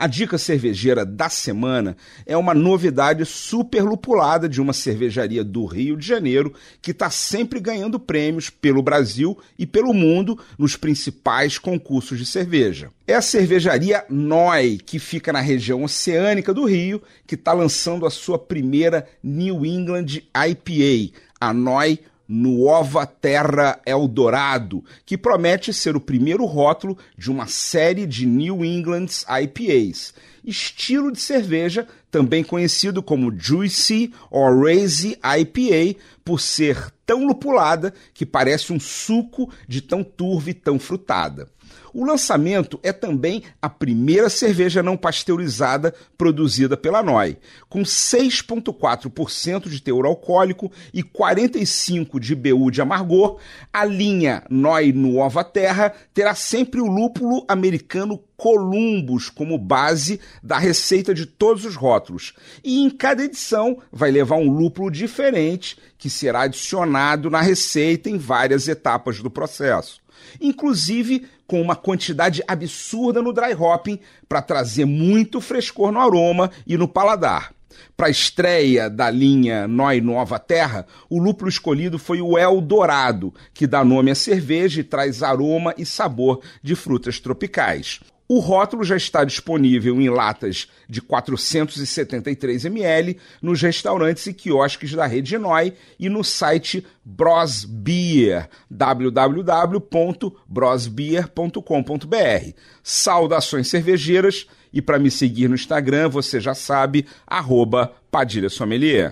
A dica cervejeira da semana é uma novidade super lupulada de uma cervejaria do Rio de Janeiro que está sempre ganhando prêmios pelo Brasil e pelo mundo nos principais concursos de cerveja. É a cervejaria Noi, que fica na região oceânica do Rio, que está lançando a sua primeira New England IPA, a Noi Nuova Terra Eldorado, que promete ser o primeiro rótulo de uma série de New England IPAs, estilo de cerveja também conhecido como Juicy ou Razy IPA, por ser tão lupulada que parece um suco de tão turva e tão frutada. O lançamento é também a primeira cerveja não pasteurizada produzida pela NOI, com 6,4% de teor alcoólico e 45% de BU de amargor. A linha NOI Nova Terra terá sempre o lúpulo americano Columbus como base da receita de todos os rótulos. E em cada edição vai levar um lúpulo diferente que será adicionado na receita em várias etapas do processo. Inclusive com uma quantidade absurda no dry hopping para trazer muito frescor no aroma e no paladar. Para a estreia da linha Noi Nova Terra, o lúpulo escolhido foi o Eldorado, que dá nome à cerveja e traz aroma e sabor de frutas tropicais. O rótulo já está disponível em latas de 473 ml nos restaurantes e quiosques da rede Noi e no site Brosbeer, www.brosbeer.com.br. Saudações cervejeiras e para me seguir no Instagram, você já sabe, arroba Padilha Sommelier.